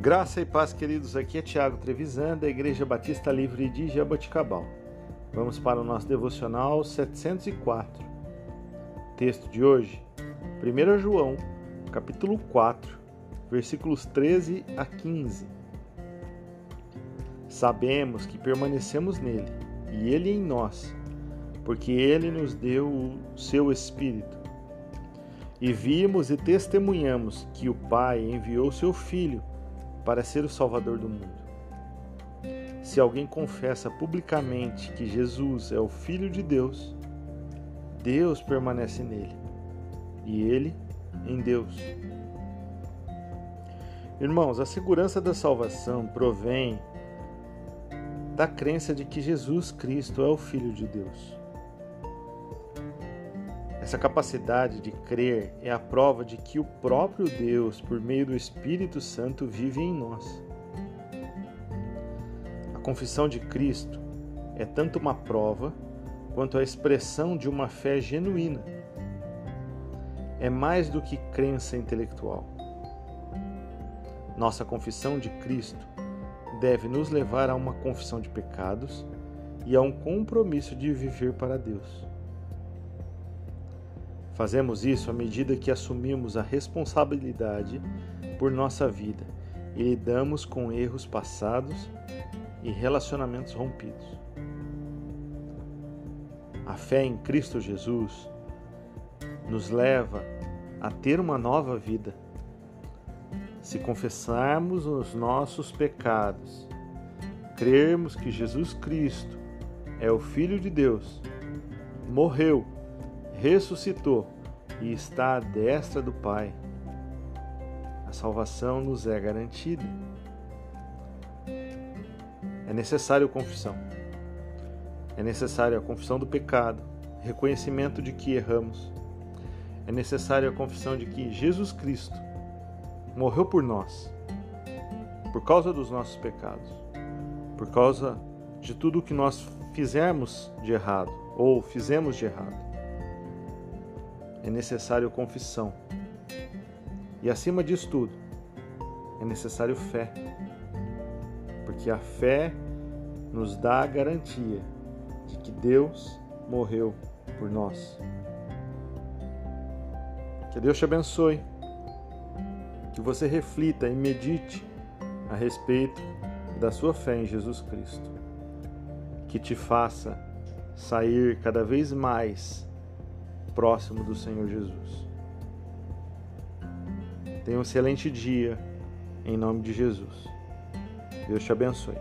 Graça e paz, queridos. Aqui é Tiago Trevisan, da Igreja Batista Livre de Jaboticabal. Vamos para o nosso devocional 704. Texto de hoje, 1 João, capítulo 4, versículos 13 a 15. Sabemos que permanecemos nele e ele em nós, porque ele nos deu o seu Espírito. E vimos e testemunhamos que o Pai enviou seu Filho para ser o Salvador do mundo. Se alguém confessa publicamente que Jesus é o Filho de Deus, Deus permanece nele e ele em Deus. Irmãos, a segurança da salvação provém da crença de que Jesus Cristo é o Filho de Deus. Essa capacidade de crer é a prova de que o próprio Deus, por meio do Espírito Santo, vive em nós. A confissão de Cristo é tanto uma prova quanto a expressão de uma fé genuína. É mais do que crença intelectual. Nossa confissão de Cristo deve nos levar a uma confissão de pecados e a um compromisso de viver para Deus. Fazemos isso à medida que assumimos a responsabilidade por nossa vida e lidamos com erros passados e relacionamentos rompidos. A fé em Cristo Jesus nos leva a ter uma nova vida. Se confessarmos os nossos pecados, crermos que Jesus Cristo é o Filho de Deus, morreu ressuscitou e está à destra do Pai. A salvação nos é garantida. É necessário confissão. É necessário a confissão do pecado, reconhecimento de que erramos. É necessário a confissão de que Jesus Cristo morreu por nós, por causa dos nossos pecados, por causa de tudo o que nós fizemos de errado ou fizemos de errado é necessário confissão. E acima disso tudo, é necessário fé. Porque a fé nos dá a garantia de que Deus morreu por nós. Que Deus te abençoe. Que você reflita e medite a respeito da sua fé em Jesus Cristo. Que te faça sair cada vez mais próximo do Senhor Jesus. Tenha um excelente dia, em nome de Jesus. Deus te abençoe.